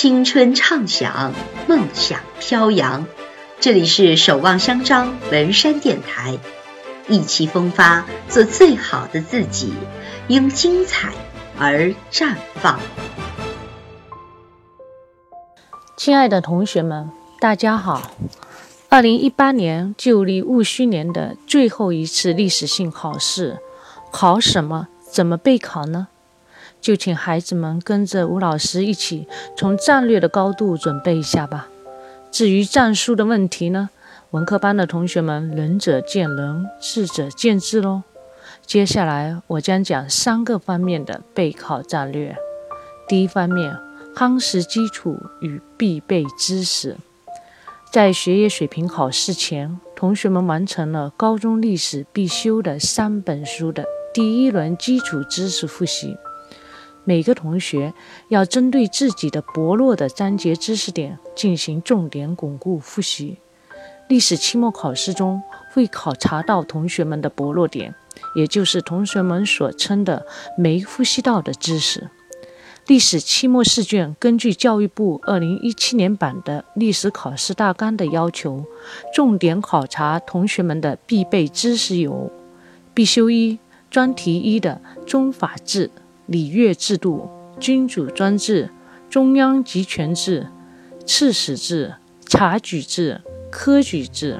青春畅想，梦想飘扬。这里是守望相张文山电台，意气风发，做最好的自己，因精彩而绽放。亲爱的同学们，大家好！二零一八年旧历戊戌年的最后一次历史性考试，考什么？怎么备考呢？就请孩子们跟着吴老师一起从战略的高度准备一下吧。至于战术的问题呢，文科班的同学们仁者见仁，智者见智喽。接下来我将讲三个方面的备考战略。第一方面，夯实基础与必备知识。在学业水平考试前，同学们完成了高中历史必修的三本书的第一轮基础知识复习。每个同学要针对自己的薄弱的章节知识点进行重点巩固复习。历史期末考试中会考察到同学们的薄弱点，也就是同学们所称的没复习到的知识。历史期末试卷根据教育部2017年版的历史考试大纲的要求，重点考察同学们的必备知识有：必修一专题一的中法制。礼乐制度、君主专制、中央集权制、刺史制、察举制、科举制。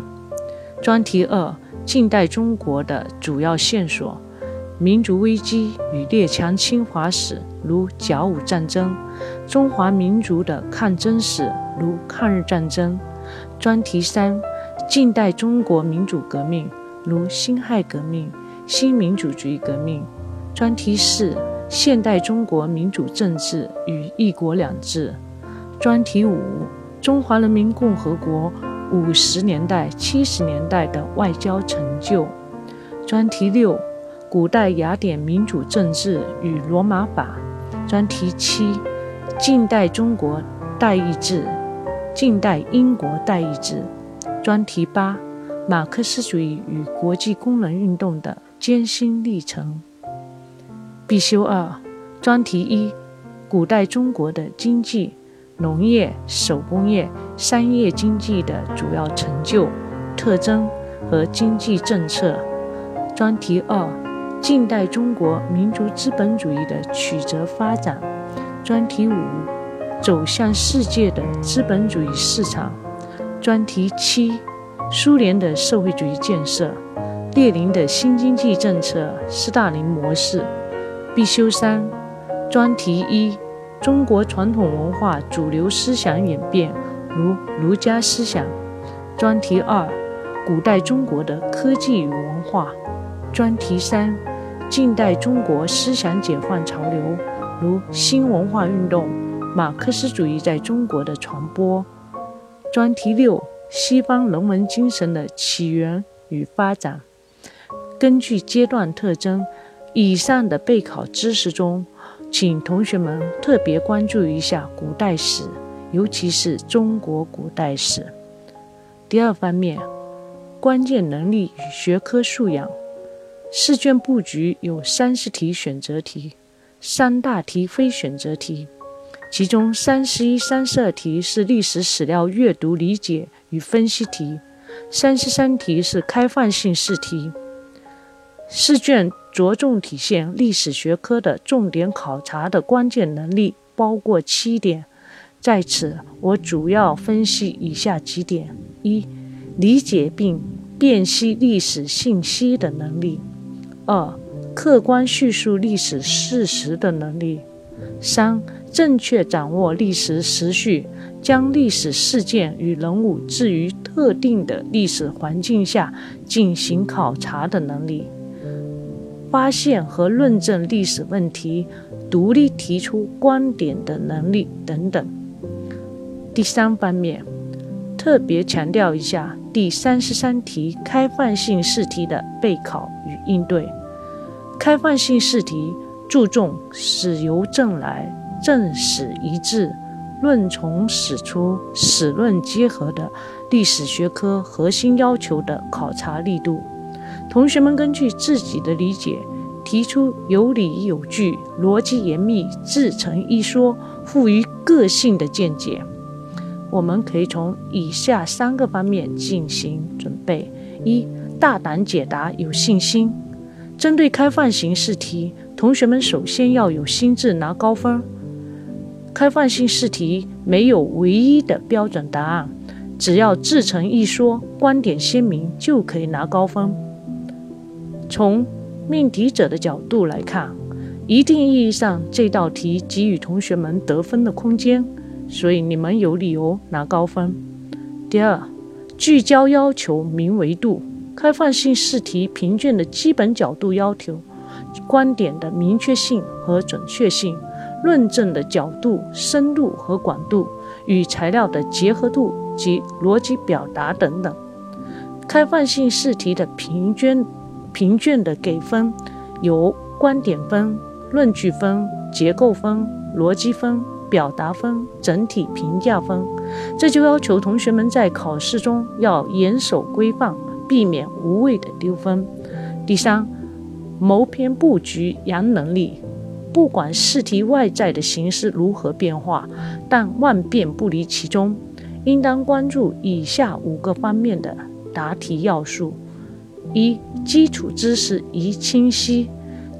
专题二：近代中国的主要线索：民族危机与列强侵华史，如甲午战争；中华民族的抗争史，如抗日战争。专题三：近代中国民主革命，如辛亥革命、新民主主义革命。专题四。现代中国民主政治与“一国两制”专题五：中华人民共和国五十年代、七十年代的外交成就。专题六：古代雅典民主政治与罗马法。专题七：近代中国代议制、近代英国代议制。专题八：马克思主义与国际工人运动的艰辛历程。必修二，专题一：古代中国的经济、农业、手工业、商业经济的主要成就、特征和经济政策。专题二：近代中国民族资本主义的曲折发展。专题五：走向世界的资本主义市场。专题七：苏联的社会主义建设、列宁的新经济政策、斯大林模式。必修三，专题一：中国传统文化主流思想演变，如儒家思想。专题二：古代中国的科技与文化。专题三：近代中国思想解放潮流，如新文化运动、马克思主义在中国的传播。专题六：西方人文精神的起源与发展。根据阶段特征。以上的备考知识中，请同学们特别关注一下古代史，尤其是中国古代史。第二方面，关键能力与学科素养。试卷布局有三十题选择题，三大题非选择题，其中三十一、三十二题是历史史料阅读理解与分析题，三十三题是开放性试题。试卷着重体现历史学科的重点考察的关键能力，包括七点。在此，我主要分析以下几点：一、理解并辨析历史信息的能力；二、客观叙述历史事实的能力；三、正确掌握历史时序，将历史事件与人物置于特定的历史环境下进行考察的能力。发现和论证历史问题，独立提出观点的能力等等。第三方面，特别强调一下第三十三题开放性试题的备考与应对。开放性试题注重史由证来、证史一致、论从史出、史论结合的历史学科核心要求的考察力度。同学们根据自己的理解，提出有理有据、逻辑严密、自成一说、富于个性的见解。我们可以从以下三个方面进行准备：一、大胆解答，有信心。针对开放型试题，同学们首先要有心智拿高分。开放性试题没有唯一的标准答案，只要自成一说、观点鲜明，就可以拿高分。从命题者的角度来看，一定意义上这道题给予同学们得分的空间。所以你们有理由拿高分。第二，聚焦要求明维度，开放性试题评卷的基本角度要求观点的明确性和准确性，论证的角度、深度和广度，与材料的结合度及逻辑表达等等。开放性试题的评卷评卷的给分有观点分、论据分、结构分、逻辑分。表达分、整体评价分，这就要求同学们在考试中要严守规范，避免无谓的丢分。第三，谋篇布局扬能力，不管试题外在的形式如何变化，但万变不离其中，应当关注以下五个方面的答题要素：一、基础知识宜清晰，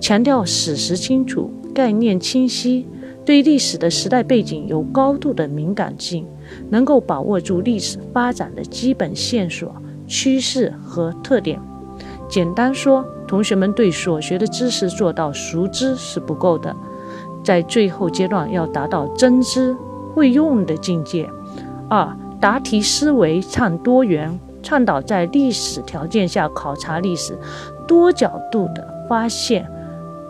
强调史实清楚、概念清晰。对历史的时代背景有高度的敏感性，能够把握住历史发展的基本线索、趋势和特点。简单说，同学们对所学的知识做到熟知是不够的，在最后阶段要达到真知会用的境界。二、答题思维倡多元，倡导在历史条件下考察历史，多角度的发现、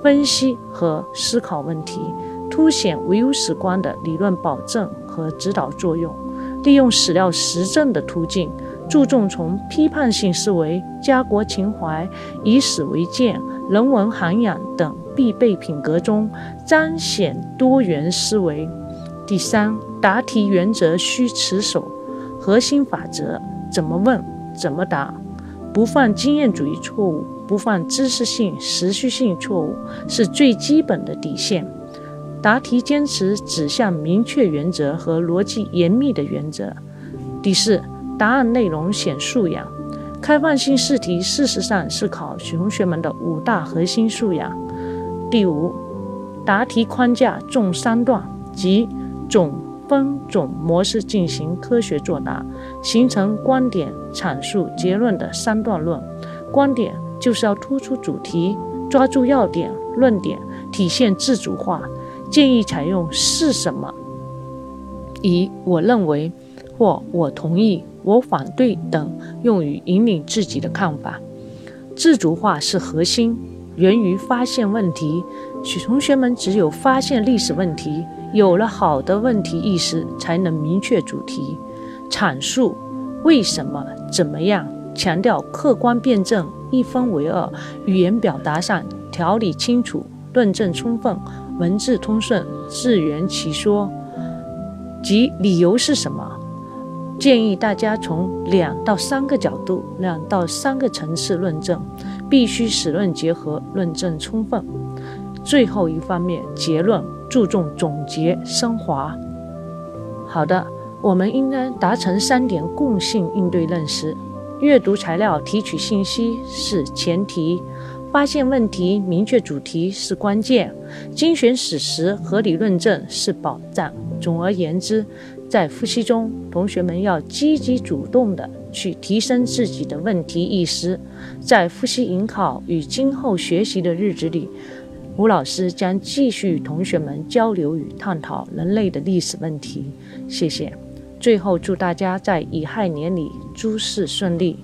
分析和思考问题。凸显唯物史观的理论保证和指导作用，利用史料实证的途径，注重从批判性思维、家国情怀、以史为鉴、人文涵养等必备品格中彰显多元思维。第三，答题原则需持守，核心法则怎么问怎么答，不犯经验主义错误，不犯知识性、时序性错误，是最基本的底线。答题坚持指向明确原则和逻辑严密的原则。第四，答案内容显素养。开放性试题事实上是考同学们的五大核心素养。第五，答题框架重三段，即总分总模式进行科学作答，形成观点阐述结论的三段论。观点就是要突出主题，抓住要点，论点体现自主化。建议采用是什么，以我认为或我同意、我反对等用于引领自己的看法。自主化是核心，源于发现问题。许同学们只有发现历史问题，有了好的问题意识，才能明确主题，阐述为什么、怎么样，强调客观辩证，一分为二，语言表达上条理清楚，论证充分。文字通顺，自圆其说，即理由是什么？建议大家从两到三个角度、两到三个层次论证，必须史论结合，论证充分。最后一方面，结论注重总结升华。好的，我们应该达成三点共性应对认识：阅读材料、提取信息是前提。发现问题、明确主题是关键，精选史实、合理论证是保障。总而言之，在复习中，同学们要积极主动地去提升自己的问题意识。在复习迎考与今后学习的日子里，吴老师将继续与同学们交流与探讨人类的历史问题。谢谢。最后，祝大家在乙亥年里诸事顺利。